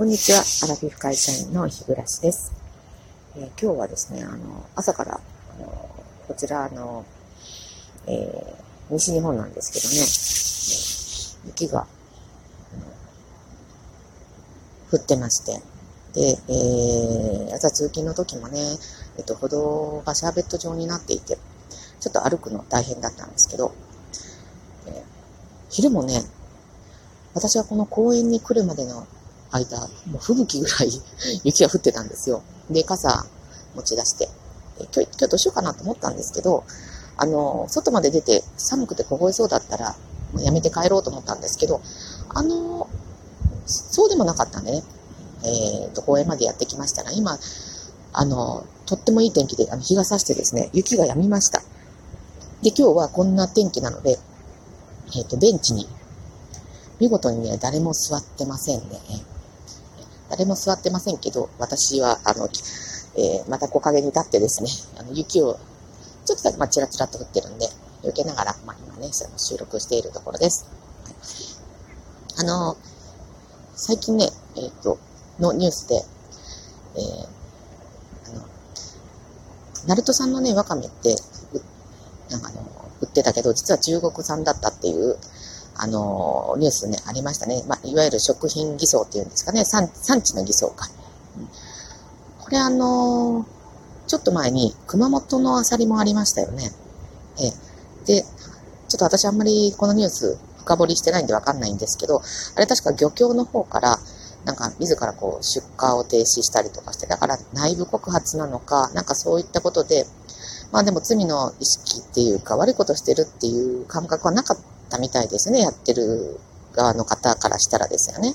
こんにちは。アラフィフ会社員の日暮です、えー、今日はですね、あの、朝から、あのこちらの、えー、西日本なんですけどね、雪が、降ってまして、で、えー、朝通勤の時もね、えっと、歩道がシャーベット状になっていて、ちょっと歩くの大変だったんですけど、えー、昼もね、私はこの公園に来るまでの間、もう吹雪ぐらい 雪が降ってたんですよ。で、傘持ち出して、今日、今日どうしようかなと思ったんですけど、あの、外まで出て寒くて凍えそうだったら、もうやめて帰ろうと思ったんですけど、あの、そうでもなかったんでね、えっ、ー、と、公園までやってきましたら、今、あの、とってもいい天気で、あの、日が差してですね、雪が止みました。で、今日はこんな天気なので、えっ、ー、と、ベンチに、見事にね、誰も座ってませんね。誰も座ってませんけど、私は、あの、えー、また木陰に立ってですね、あの雪を、ちょっとだけ、まあ、チラチラと降ってるんで、避けながら、まあ、今ね、その収録しているところです。あの、最近ね、えっ、ー、と、のニュースで、えー、あの、ナルトさんのね、ワカメって、なんかあの、売ってたけど、実は中国産だったっていう、あの、ニュースね、ありましたね。まあ、いわゆる食品偽装っていうんですかね。産産地の偽装か。これあの、ちょっと前に熊本のアサリもありましたよね。えで、ちょっと私あんまりこのニュース深掘りしてないんでわかんないんですけど、あれ確か漁協の方から、なんか自らこう出荷を停止したりとかして、だから内部告発なのか、なんかそういったことで、まあでも罪の意識っていうか悪いことしてるっていう感覚はなかったたみたいですね、やってる側の方からしたらですよね。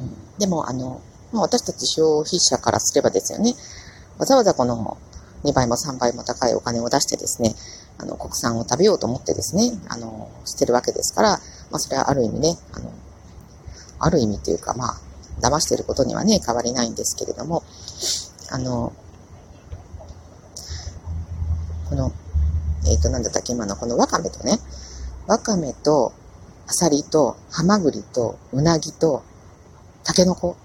うん、でも、あの、まあ、私たち消費者からすればですよね、わざわざこの2倍も3倍も高いお金を出してですね、あの、国産を食べようと思ってですね、あの、してるわけですから、まあ、それはある意味ね、あの、ある意味っていうか、まあ、騙してることにはね、変わりないんですけれども、あの、この、えっ、ー、と、なんだったっけ、今のこのわかめとね、わかめと、あさりと、はまぐりと、うなぎと、たけのこ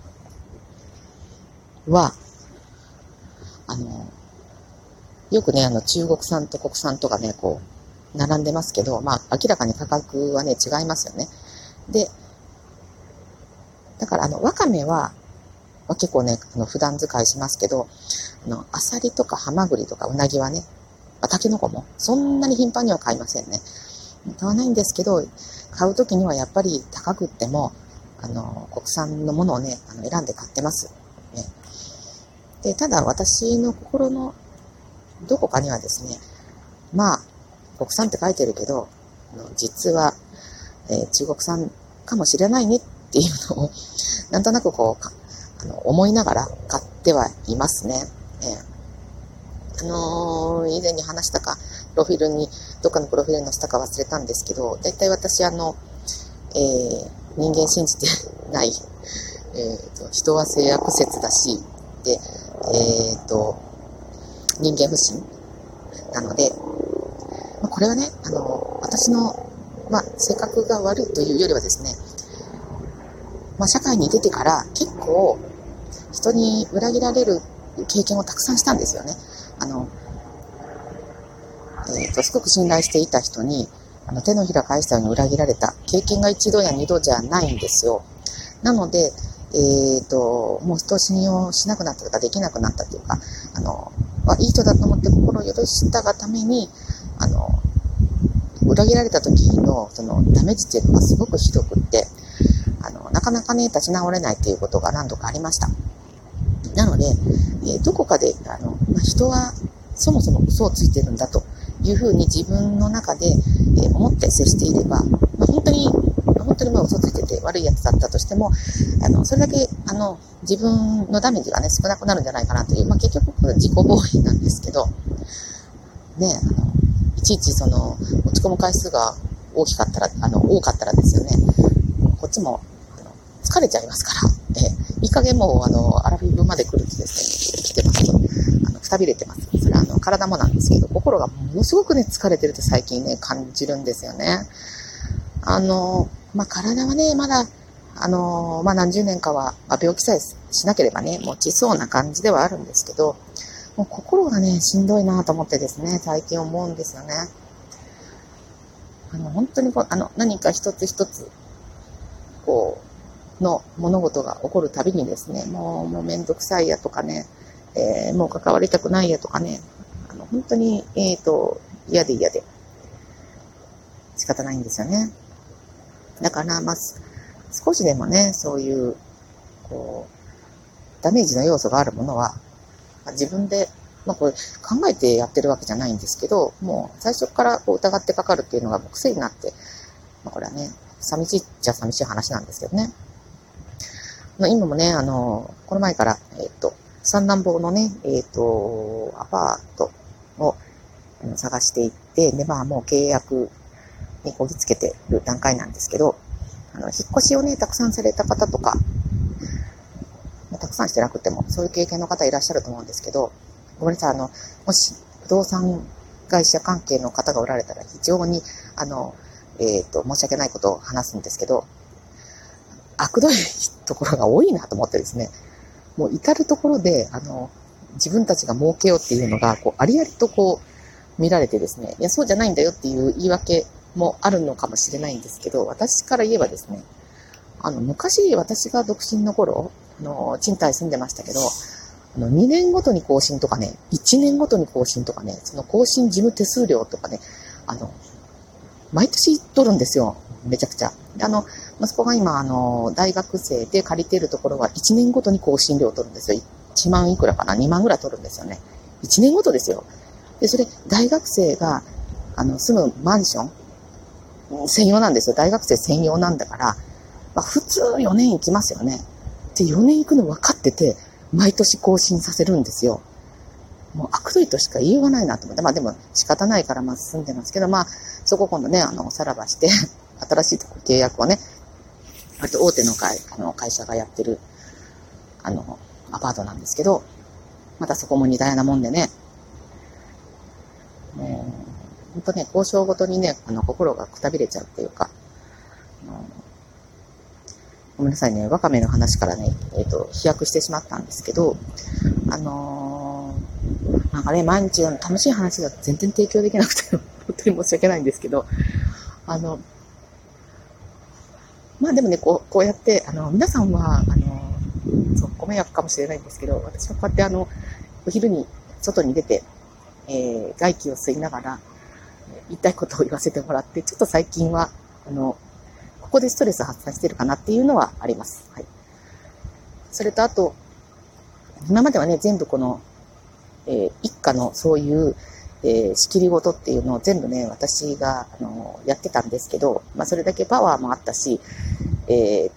は、あの、よくね、あの、中国産と国産とかね、こう、並んでますけど、まあ、明らかに価格はね、違いますよね。で、だから、あの、わかめは、まあ、結構ね、あの、普段使いしますけど、あの、アサリとかハマグリとかうなぎはね、まあ、タケノコも、そんなに頻繁には買いませんね。買わないんですけど、買うときにはやっぱり高くっても、あの、国産のものをね、あの選んで買ってます。ね。で、ただ私の心のどこかにはですね、まあ、国産って書いてるけど、実は、えー、中国産かもしれないねっていうのを、なんとなくこう、あの思いながら買ってはいますね。えー、あのー、以前に話したか、プロフィルに、どっかのプロフィール載せたか忘れたんですけど、だいたい私あの、えー、人間信じてない、えーと、人は性悪説だし、で、えっ、ー、と、人間不信なので、まあ、これはね、あの、私の、まあ、性格が悪いというよりはですね、まあ、社会に出てから結構人に裏切られる経験をたくさんしたんですよね。あの、えっ、ー、と、すごく信頼していた人に、あの、手のひら返したように裏切られた経験が一度や二度じゃないんですよ。なので、えっ、ー、と、もう人を信用しなくなったとかできなくなったというか、あの、いい人だと思って心を許したがために、あの、裏切られた時のそのダメージっていうのがすごくひどくって、あの、なかなかね、立ち直れないっていうことが何度かありました。なので、えー、どこかで、あの、まあ、人はそもそも嘘をついてるんだというふうに自分の中で、え思って接していれば、まあ、本当に、本当にまあ嘘ついてて悪いやつだったとしても、あの、それだけ、あの、自分のダメージがね、少なくなるんじゃないかなという、まあ、結局、自己防衛なんですけど、ね、あの、いちいちその、落ち込む回数が大きかったら、あの、多かったらですよね、こっちも、あの、疲れちゃいますから、え、いい加減もう、あの、アラフィフまで来るとですね、来てます。と、あの、くたびれてます。それは、あの、体もなんですけど、心がものすごくね、疲れてるって最近ね、感じるんですよね。あの、まあ、体はね、まだ、あの、まあ、何十年かは、まあ、病気さえしなければね、持ちそうな感じではあるんですけど、もう心がね、しんどいなと思ってですね、最近思うんですよね。あの、本当にこう、あの、何か一つ一つ、こう、の物事が起こるたびにですね、もう、もうめんどくさいやとかね、えー、もう関わりたくないやとかね、あの、本当に、えっ、ー、と、嫌で嫌で、仕方ないんですよね。だから、まあ、少しでもね、そういう、こう、ダメージの要素があるものは、まあ、自分で、まあこれ考えてやってるわけじゃないんですけど、もう最初からこう疑ってかかるっていうのが癖になって、まあこれはね、寂しいっちゃ寂しい話なんですけどね。まあ、今もね、あの、この前から、えっ、と、三男坊のね、えっ、ー、と、アパートを探していって、で、まあもう契約にこぎつけてる段階なんですけど、あの、引っ越しをね、たくさんされた方とか、たくさんしてなくても、そういう経験の方いらっしゃると思うんですけど、ごめんなさい、あの、もし、不動産会社関係の方がおられたら、非常に、あの、えっ、ー、と、申し訳ないことを話すんですけど、悪どいところが多いなと思ってですね、もう至るところで、あの、自分たちが儲けようっていうのが、こう、ありありとこう、見られてですね、いや、そうじゃないんだよっていう言い訳もあるのかもしれないんですけど、私から言えばですね、あの、昔私が独身の頃、あの、賃貸住んでましたけど、あの、2年ごとに更新とかね、1年ごとに更新とかね、その更新事務手数料とかね、あの、毎年取るんですよ。めちゃくちゃ。あの、息子が今、あの、大学生で借りているところは1年ごとに更新料を取るんですよ。1万いくらかな ?2 万ぐらい取るんですよね。1年ごとですよ。で、それ、大学生が、あの、住むマンション、専用なんですよ。大学生専用なんだから、まあ、普通4年行きますよね。で、4年行くの分かってて、毎年更新させるんですよ。もう悪どいとしか言いようがないなと思って。まあでも仕方ないからまあ進んでますけど、まあそこ今度ね、あの、さらばして、新しい契約をね、割と大手の会、あの、会社がやってる、あの、アパートなんですけど、またそこも似たようなもんでね、もう、本当ね、交渉ごとにね、あの、心がくたびれちゃうっていうか、ごめんなさいね、わかめの話からね、えっ、ー、と、飛躍してしまったんですけど、あのー、なんかね、毎日楽しい話が全然提供できなくて、本当に申し訳ないんですけど、あの、まあでもね、こう、こうやって、あの、皆さんは、あの、そう、ご迷惑かもしれないんですけど、私はこうやってあの、お昼に外に出て、えー、外気を吸いながら、言いたいことを言わせてもらって、ちょっと最近は、あの、ここでストレス発散してるかなっていうのはあります。はい。それとあと、今まではね、全部この、えー、一家のそういう、えー、仕切り事っていうのを全部ね、私が、あの、やってたんですけど、まあ、それだけパワーもあったし、え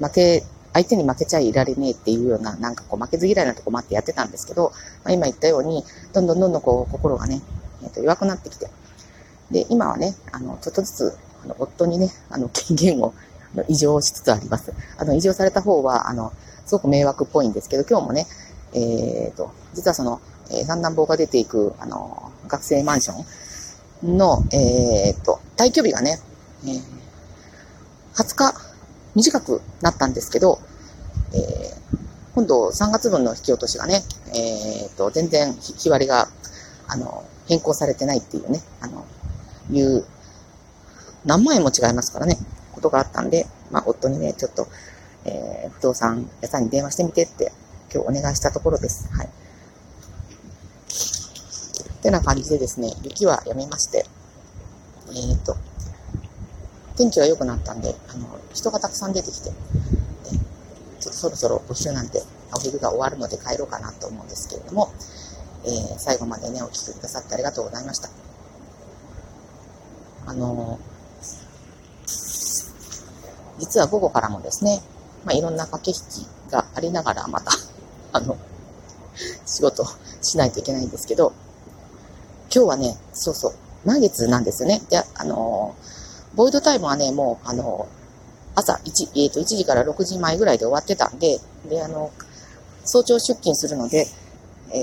ー、負け、相手に負けちゃいられねえっていうような、なんかこう負けず嫌いなとこもあってやってたんですけど、まあ、今言ったように、どんどんどんどんこう心がね、えー、と弱くなってきて、で、今はね、あの、ちょっとずつ、あの、夫にね、あの、権限を、あの、異常しつつあります。あの、異常された方は、あの、すごく迷惑っぽいんですけど、今日もね、えっ、ー、と、実はその、えー、三男坊が出ていく、あの、学生マンションの、えっ、と、退去日がね、えー、20日短くなったんですけど、えー、今度3月分の引き落としがね、えっ、と、全然日割りが、あの、変更されてないっていうね、あの、いう、何万円も違いますからね、ことがあったんで、まあ、夫にね、ちょっと、えー、不動産屋さんに電話してみてって、今日お願いしたところです。はい。ってな感じでですね、雪はやめまして、えっ、ー、と、天気が良くなったんで、あの、人がたくさん出てきて、そろそろお昼なんて、お昼が終わるので帰ろうかなと思うんですけれども、えー、最後までね、お聴きくださってありがとうございました。あの実は午後からもですね、まあ、いろんな駆け引きがありながら、またあの、仕事しないといけないんですけど、今日はね、そうそう、満月なんですよね。で、あのボイドタイムはね、もう、あの朝1、えっ、ー、と、1時から6時前ぐらいで終わってたんで、で、あの、早朝出勤するので、え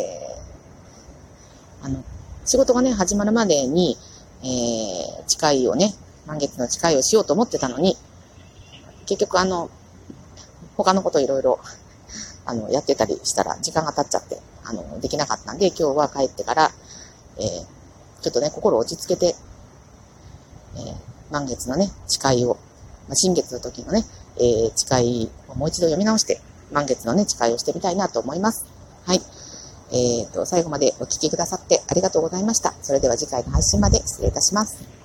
ー、あの、仕事がね、始まるまでに、えー、誓いをね、満月の誓いをしようと思ってたのに、結局あの、他のこといろいろ、あの、やってたりしたら時間が経っちゃって、あの、できなかったんで、今日は帰ってから、えー、ちょっとね、心落ち着けて、えー、満月のね、誓いを、まあ、新月の時のね、えー、誓いをもう一度読み直して、満月のね、誓いをしてみたいなと思います。はい。えっ、ー、と、最後までお聴きくださってありがとうございました。それでは次回の配信まで失礼いたします。